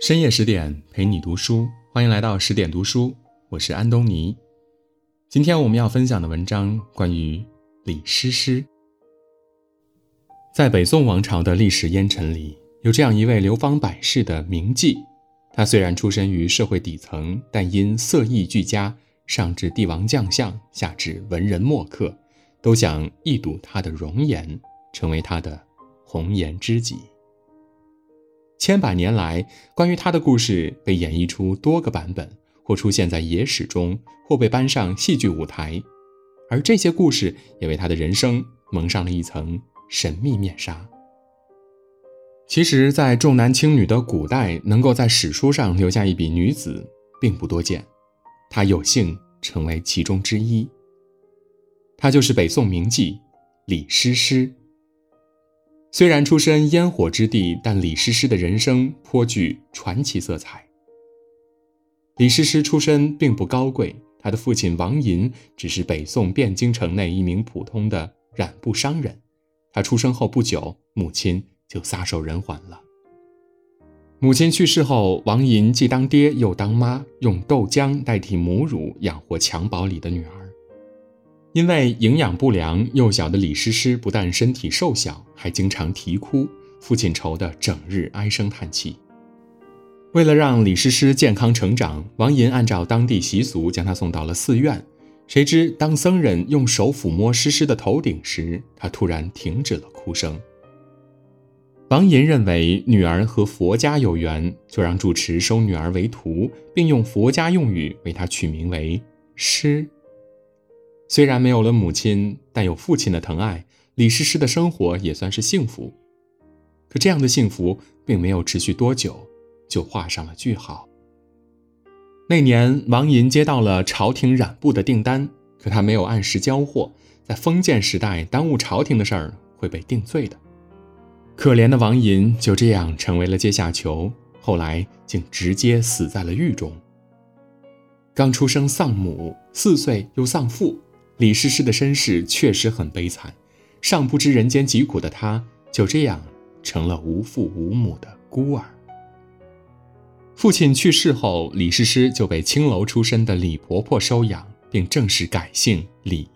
深夜十点陪你读书，欢迎来到十点读书，我是安东尼。今天我们要分享的文章关于李师师。在北宋王朝的历史烟尘里，有这样一位流芳百世的名妓。她虽然出身于社会底层，但因色艺俱佳，上至帝王将相，下至文人墨客，都想一睹她的容颜，成为他的红颜知己。千百年来，关于他的故事被演绎出多个版本，或出现在野史中，或被搬上戏剧舞台，而这些故事也为他的人生蒙上了一层神秘面纱。其实，在重男轻女的古代，能够在史书上留下一笔女子并不多见，她有幸成为其中之一。她就是北宋名妓李师师。虽然出身烟火之地，但李师师的人生颇具传奇色彩。李师师出身并不高贵，他的父亲王寅只是北宋汴京城内一名普通的染布商人。他出生后不久，母亲就撒手人寰了。母亲去世后，王寅既当爹又当妈，用豆浆代替母乳养活襁褓里的女儿。因为营养不良，幼小的李师师不但身体瘦小，还经常啼哭，父亲愁得整日唉声叹气。为了让李师师健康成长，王寅按照当地习俗将她送到了寺院。谁知当僧人用手抚摸师师的头顶时，她突然停止了哭声。王寅认为女儿和佛家有缘，就让住持收女儿为徒，并用佛家用语为她取名为师。虽然没有了母亲，但有父亲的疼爱，李师师的生活也算是幸福。可这样的幸福并没有持续多久，就画上了句号。那年，王寅接到了朝廷染布的订单，可他没有按时交货。在封建时代，耽误朝廷的事儿会被定罪的。可怜的王寅就这样成为了阶下囚，后来竟直接死在了狱中。刚出生丧母，四岁又丧父。李师师的身世确实很悲惨，尚不知人间疾苦的她，就这样成了无父无母的孤儿。父亲去世后，李师师就被青楼出身的李婆婆收养，并正式改姓李。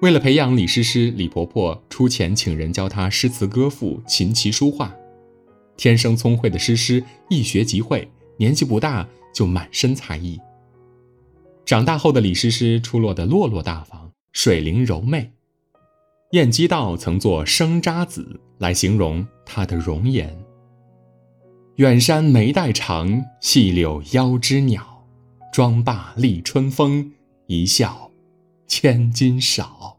为了培养李师师，李婆婆出钱请人教她诗词歌赋、琴棋书画。天生聪慧的师师一学即会，年纪不大就满身才艺。长大后的李师师出落得落落大方、水灵柔媚。晏几道曾作“生渣子”来形容她的容颜。远山眉黛长，细柳腰肢鸟，妆罢立春风，一笑千金少。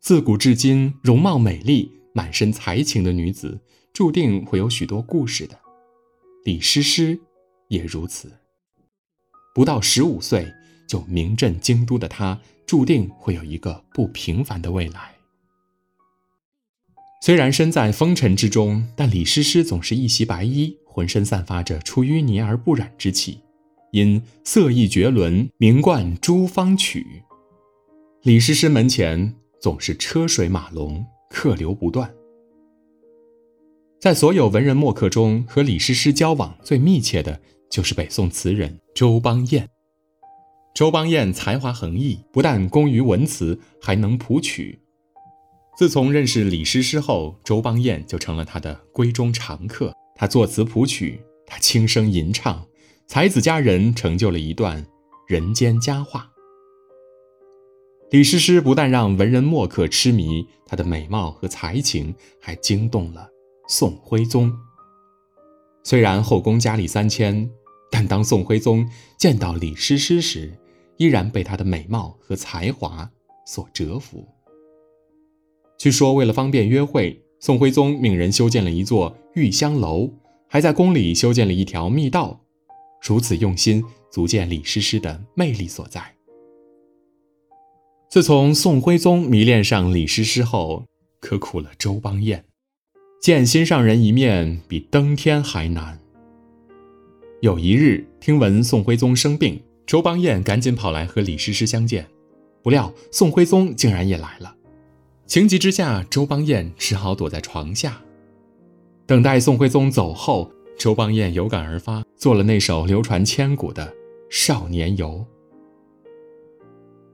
自古至今，容貌美丽、满身才情的女子，注定会有许多故事的。李师师也如此。不到十五岁就名震京都的他，注定会有一个不平凡的未来。虽然身在风尘之中，但李师师总是一袭白衣，浑身散发着出淤泥而不染之气，因色艺绝伦，名冠诸方曲。李师师门前总是车水马龙，客流不断。在所有文人墨客中，和李师师交往最密切的。就是北宋词人周邦彦。周邦彦才华横溢，不但工于文辞，还能谱曲。自从认识李师师后，周邦彦就成了他的闺中常客。他作词谱曲，他轻声吟唱，才子佳人成就了一段人间佳话。李师师不但让文人墨客痴迷，她的美貌和才情还惊动了宋徽宗。虽然后宫佳丽三千。但当宋徽宗见到李师师时，依然被她的美貌和才华所折服。据说，为了方便约会，宋徽宗命人修建了一座玉香楼，还在宫里修建了一条密道。如此用心，足见李师师的魅力所在。自从宋徽宗迷恋上李师师后，可苦了周邦彦，见心上人一面比登天还难。有一日，听闻宋徽宗生病，周邦彦赶紧跑来和李师师相见。不料宋徽宗竟然也来了，情急之下，周邦彦只好躲在床下。等待宋徽宗走后，周邦彦有感而发，做了那首流传千古的《少年游》。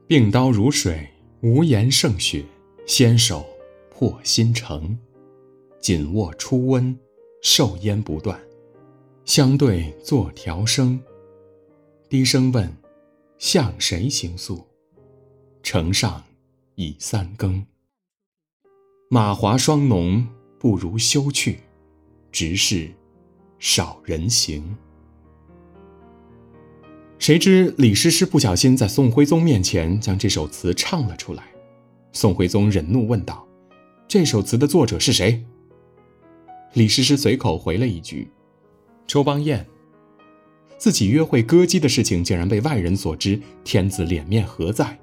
病刀如水，无言胜雪，纤手破新城。紧握初温，受烟不断，相对作调声。低声问：向谁行诉？城上已三更。马华霜浓，不如休去，直是少人行。谁知李师师不小心在宋徽宗面前将这首词唱了出来。宋徽宗忍怒问道：“这首词的作者是谁？”李师师随口回了一句：“周邦彦。”自己约会歌姬的事情竟然被外人所知，天子脸面何在？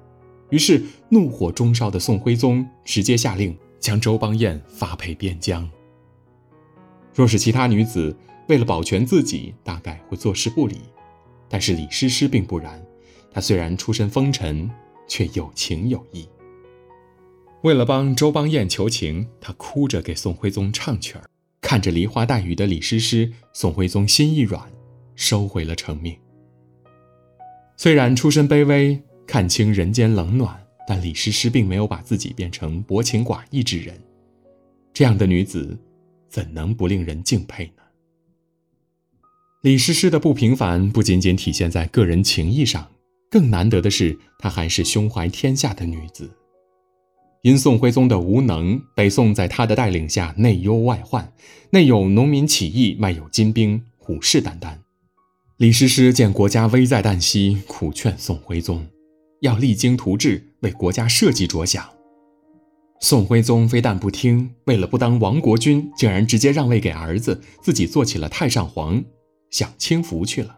于是怒火中烧的宋徽宗直接下令将周邦彦发配边疆。若是其他女子，为了保全自己，大概会坐视不理。但是李师师并不然，她虽然出身风尘，却有情有义。为了帮周邦彦求情，她哭着给宋徽宗唱曲儿。看着梨花带雨的李师师，宋徽宗心一软，收回了成命。虽然出身卑微，看清人间冷暖，但李师师并没有把自己变成薄情寡义之人。这样的女子，怎能不令人敬佩呢？李师师的不平凡不仅仅体现在个人情谊上，更难得的是，她还是胸怀天下的女子。因宋徽宗的无能，北宋在他的带领下内忧外患，内有农民起义，外有金兵虎视眈眈。李师师见国家危在旦夕，苦劝宋徽宗要励精图治，为国家社稷着想。宋徽宗非但不听，为了不当亡国君，竟然直接让位给儿子，自己做起了太上皇。享清福去了。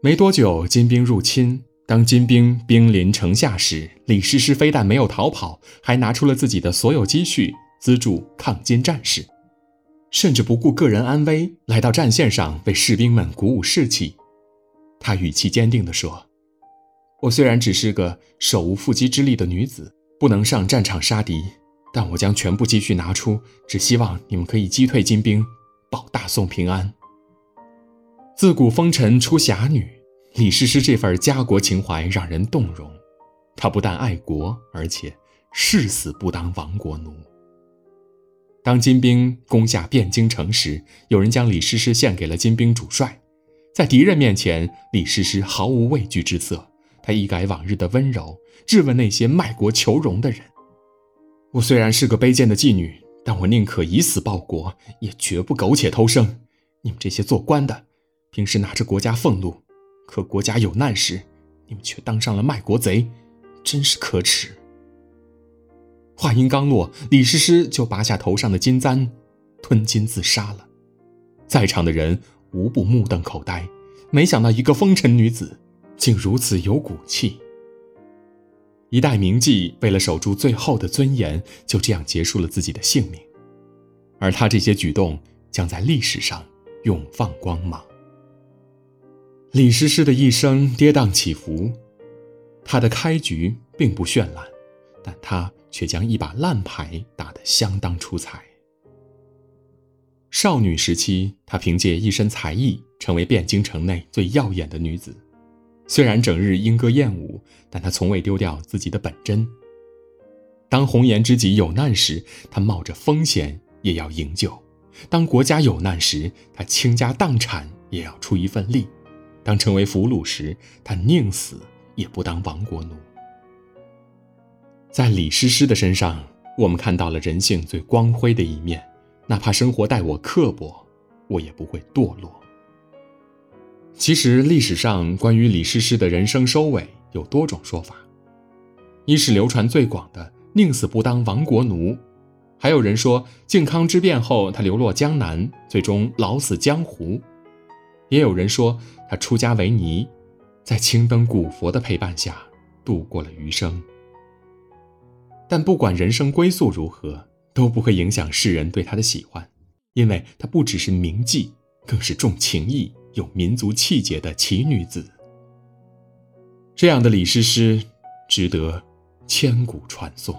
没多久，金兵入侵。当金兵兵临城下时，李师师非但没有逃跑，还拿出了自己的所有积蓄资助抗金战士，甚至不顾个人安危，来到战线上为士兵们鼓舞士气。他语气坚定地说：“我虽然只是个手无缚鸡之力的女子，不能上战场杀敌，但我将全部积蓄拿出，只希望你们可以击退金兵。”保大宋平安。自古风尘出侠女，李师师这份家国情怀让人动容。他不但爱国，而且誓死不当亡国奴。当金兵攻下汴京城时，有人将李师师献给了金兵主帅。在敌人面前，李师师毫无畏惧之色。他一改往日的温柔，质问那些卖国求荣的人：“我虽然是个卑贱的妓女。”但我宁可以死报国，也绝不苟且偷生。你们这些做官的，平时拿着国家俸禄，可国家有难时，你们却当上了卖国贼，真是可耻。话音刚落，李师师就拔下头上的金簪，吞金自杀了。在场的人无不目瞪口呆，没想到一个风尘女子，竟如此有骨气。一代名妓为了守住最后的尊严，就这样结束了自己的性命，而她这些举动将在历史上永放光芒。李师师的一生跌宕起伏，他的开局并不绚烂，但他却将一把烂牌打得相当出彩。少女时期，她凭借一身才艺，成为汴京城内最耀眼的女子。虽然整日莺歌燕舞，但她从未丢掉自己的本真。当红颜知己有难时，他冒着风险也要营救；当国家有难时，他倾家荡产也要出一份力；当成为俘虏时，他宁死也不当亡国奴。在李师师的身上，我们看到了人性最光辉的一面，哪怕生活待我刻薄，我也不会堕落。其实历史上关于李师师的人生收尾有多种说法，一是流传最广的“宁死不当亡国奴”，还有人说靖康之变后他流落江南，最终老死江湖；也有人说他出家为尼，在青灯古佛的陪伴下度过了余生。但不管人生归宿如何，都不会影响世人对他的喜欢，因为他不只是名妓，更是重情义。有民族气节的奇女子，这样的李师师值得千古传颂。